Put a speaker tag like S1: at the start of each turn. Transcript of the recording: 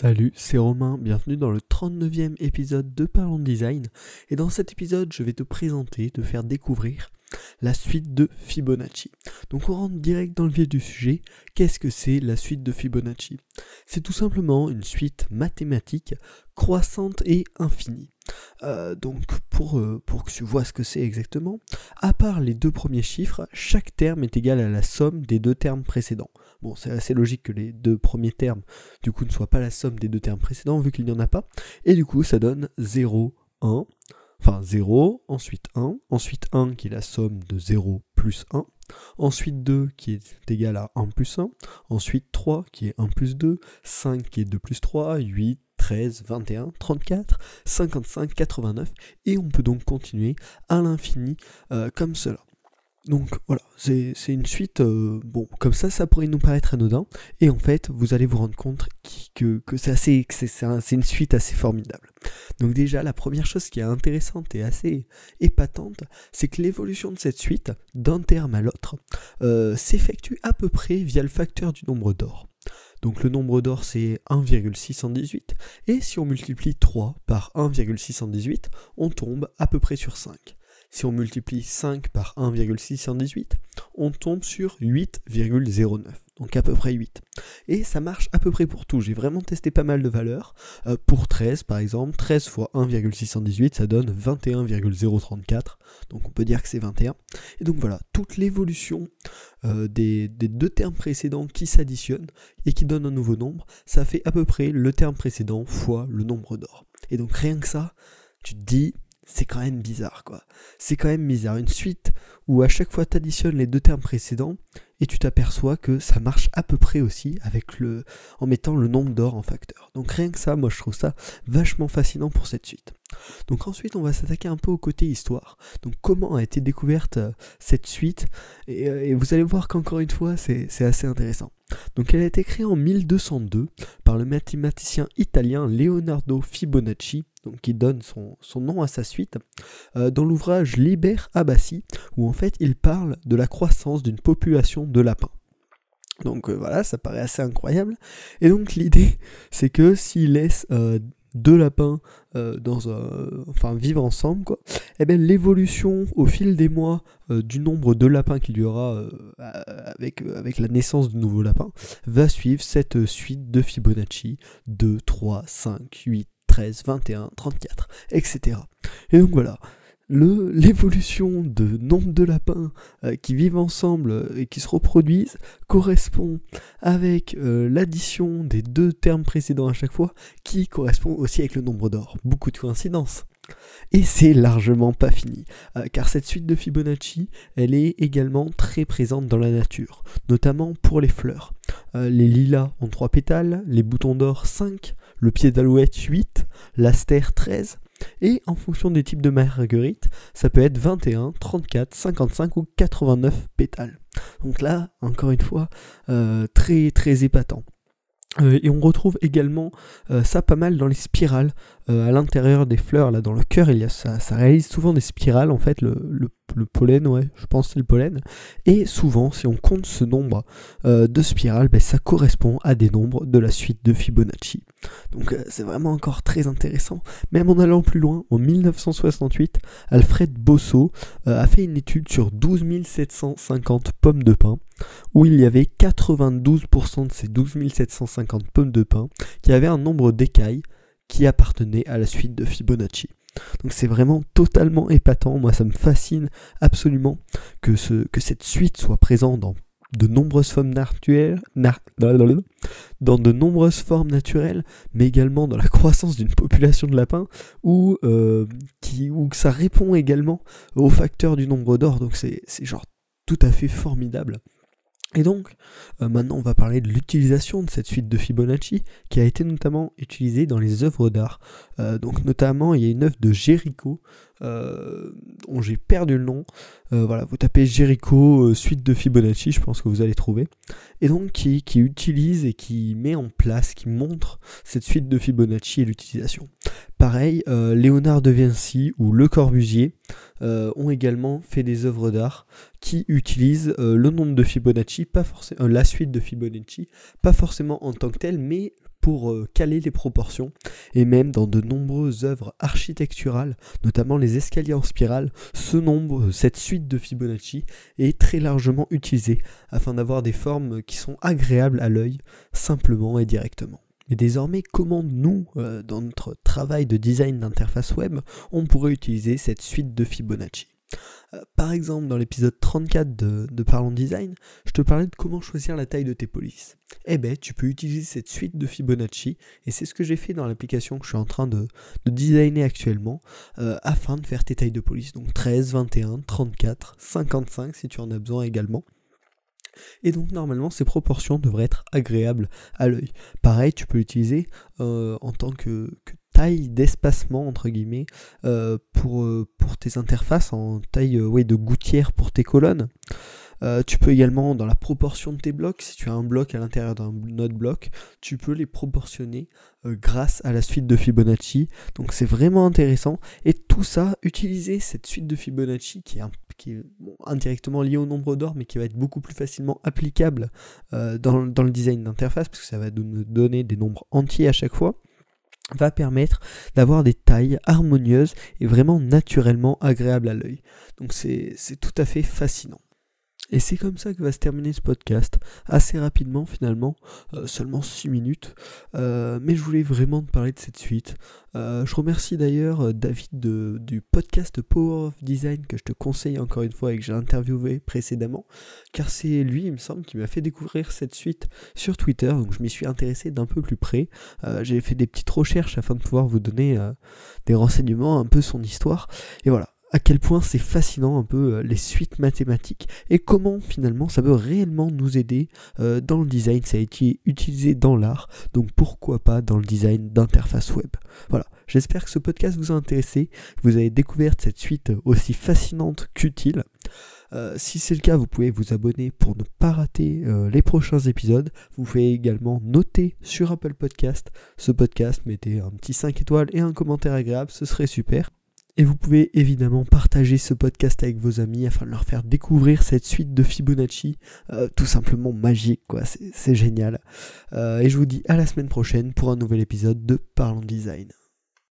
S1: Salut, c'est Romain, bienvenue dans le 39e épisode de Parlons Design. Et dans cet épisode, je vais te présenter, te faire découvrir la suite de Fibonacci. Donc on rentre direct dans le vif du sujet. Qu'est-ce que c'est la suite de Fibonacci? C'est tout simplement une suite mathématique croissante et infinie. Euh, donc pour, euh, pour que tu vois ce que c'est exactement, à part les deux premiers chiffres, chaque terme est égal à la somme des deux termes précédents. Bon, c'est assez logique que les deux premiers termes, du coup, ne soient pas la somme des deux termes précédents, vu qu'il n'y en a pas. Et du coup, ça donne 0, 1, enfin 0, ensuite 1, ensuite 1 qui est la somme de 0 plus 1, ensuite 2 qui est égal à 1 plus 1, ensuite 3 qui est 1 plus 2, 5 qui est 2 plus 3, 8, 13, 21, 34, 55, 89, et on peut donc continuer à l'infini euh, comme cela. Donc voilà, c'est une suite, euh, bon, comme ça, ça pourrait nous paraître anodin, et en fait, vous allez vous rendre compte que, c'est c'est une suite assez formidable. Donc déjà, la première chose qui est intéressante et assez épatante, c'est que l'évolution de cette suite, d'un terme à l'autre, euh, s'effectue à peu près via le facteur du nombre d'or. Donc le nombre d'or c'est 1,618 et si on multiplie 3 par 1,618, on tombe à peu près sur 5. Si on multiplie 5 par 1,618, on tombe sur 8,09. Donc à peu près 8. Et ça marche à peu près pour tout. J'ai vraiment testé pas mal de valeurs. Euh, pour 13 par exemple, 13 fois 1,618, ça donne 21,034. Donc on peut dire que c'est 21. Et donc voilà, toute l'évolution euh, des, des, deux termes précédents qui s'additionnent et qui donnent un nouveau nombre, ça fait à peu près le terme précédent fois le nombre d'or. Et donc rien que ça, tu te dis, c'est quand même bizarre quoi. C'est quand même bizarre. Une suite où à chaque fois tu additionnes les deux termes précédents et tu t'aperçois que ça marche à peu près aussi avec le en mettant le nombre d'or en facteur. Donc rien que ça, moi je trouve ça vachement fascinant pour cette suite. Donc ensuite on va s'attaquer un peu au côté histoire. Donc comment a été découverte euh, cette suite? Euh, et, vous allez voir qu'encore une fois c'est assez intéressant. Donc elle a été créée en 1202 par le mathématicien italien Leonardo Fibonacci qui donne son, nom à sa suite, euh, dans l'ouvrage Liber Abbasi, où en fait il parle de la croissance d'une population de lapins. Donc euh, voilà, ça paraît assez incroyable. Et donc l'idée, c'est que s'il laisse euh, deux lapins dans un, enfin vivre ensemble, et eh bien l'évolution au fil des mois du nombre de lapins qu'il y aura avec, avec la naissance de nouveaux lapins va suivre cette suite de Fibonacci 2, 3, 5, 8, 13, 21, 34, etc. Et donc voilà, l'évolution de nombre de lapins euh, qui vivent ensemble et qui se reproduisent correspond avec euh, l'addition des deux termes précédents à chaque fois, qui correspond aussi avec le nombre d'or. Beaucoup de coïncidences. Et c'est largement pas fini, euh, car cette suite de Fibonacci, elle est également très présente dans la nature, notamment pour les fleurs. les lilas ont 3 pétales, les boutons d'or 5, le pied d'alouette 8, l'astère 13, et en fonction des types de marguerite, ça peut être 21, 34, 55 ou 89 pétales. Donc là, encore une fois, euh, très très épatant. Euh, et on retrouve également euh, ça pas mal dans les spirales à l'intérieur des fleurs, là dans le cœur, il y a ça, ça réalise souvent des spirales en fait, le, le le pollen, ouais, je pense c'est le pollen. Et souvent, si on compte ce nombre euh, de spirales, ben, ça correspond à des nombres de la suite de Fibonacci. Donc euh, c'est vraiment encore très intéressant. Même en allant plus loin, en 1968, Alfred Bosso euh, a fait une étude sur 12 750 pommes de pin, où il y avait 92% de ces 12 750 pommes de pin qui avaient un nombre d'écailles qui appartenait à la suite de Fibonacci. Donc c'est vraiment totalement épatant. Moi, ça me fascine absolument que, ce, que cette suite soit présente dans de nombreuses formes naturelles, dans de nombreuses formes naturelles, mais également dans la croissance d'une population de lapins, ou, euh, qui, que ça répond également au facteur du nombre d'or. Donc c'est genre tout à fait formidable. Et donc, euh, maintenant, on va parler de l'utilisation de cette suite de Fibonacci qui a été notamment utilisée dans les œuvres d'art. Euh, donc, notamment, il y a une œuvre de Géricault euh, dont j'ai perdu le nom. voilà, vous tapez Géricault suite de Fibonacci, je pense que vous allez trouver. Et donc, qui utilise et qui met en place, qui montre cette suite de Fibonacci et l'utilisation. Pareil, Léonard de Vinci ou Le Corbusier euh, ont également fait des œuvres d'art qui utilisent euh, le nombre de Fibonacci, pas forcément euh, la suite de Fibonacci, pas forcément en tant que tel, mais pour euh, caler les proportions et même dans de nombreuses œuvres architecturales, notamment les escaliers en spirale, ce nombre, cette suite de Fibonacci est très largement utilisée afin d'avoir des formes qui sont agréables à l'œil simplement et directement. Et désormais, comment nous, euh, dans notre travail de design d'interface web, on pourrait utiliser cette suite de Fibonacci? Euh, par exemple, dans l'épisode 34 de, Parlons Design, je te parlais de comment choisir la taille de tes polices. Eh bien, tu peux utiliser cette suite de Fibonacci, et c'est ce que j'ai fait dans l'application que je suis en train de, designer actuellement, euh, afin de faire tes tailles de police. Donc 13, 21, 34, 55 si tu en as besoin également. Et donc normalement ces proportions devraient être agréables à l'œil. Pareil, tu peux l'utiliser euh, en tant que, taille d'espacement entre guillemets euh, pour, euh, pour tes interfaces, en taille de gouttière pour tes colonnes. Tu peux également, dans la proportion de tes blocs, si tu as un bloc à l'intérieur d'un autre bloc, tu peux les proportionner grâce à la suite de Fibonacci. Donc c'est vraiment intéressant. Et tout ça, utiliser cette suite de Fibonacci qui est, indirectement liée au nombre d'or, mais qui va être beaucoup plus facilement applicable euh, dans, dans, le design d'interface, parce que ça va nous donner des nombres entiers à chaque fois va permettre d'avoir des tailles harmonieuses et vraiment naturellement agréables à l'œil. Donc c'est tout à fait fascinant. Et c'est comme ça que va se terminer ce podcast, assez rapidement finalement, euh, seulement 6 minutes, euh, mais je voulais vraiment te parler de cette suite. Euh, je remercie d'ailleurs David du podcast Power of Design que je te conseille encore une fois et que j'ai interviewé précédemment, car c'est lui, il me semble, qui m'a fait découvrir cette suite sur Twitter, donc je m'y suis intéressé d'un peu plus près. j'ai fait des petites recherches afin de pouvoir vous donner des renseignements, un peu son histoire, et voilà à quel point c'est fascinant un peu euh, les suites mathématiques et comment finalement ça peut réellement nous aider euh, dans le design. Ça a été utilisé dans l'art, donc pourquoi pas dans le design d'interface web. Voilà, j'espère que ce podcast vous a intéressé, que vous avez découvert cette suite aussi fascinante qu'utile. Euh, si c'est le cas, vous pouvez vous abonner pour ne pas rater les prochains épisodes. Vous pouvez également noter sur Apple Podcast ce podcast, mettez un petit 5 étoiles et un commentaire agréable, ce serait super. Et vous pouvez évidemment partager ce podcast avec vos amis afin de leur faire découvrir cette suite de Fibonacci, euh, tout simplement magique, quoi. C'est génial. Euh, et je vous dis à la semaine prochaine pour un nouvel épisode de Parlons Design.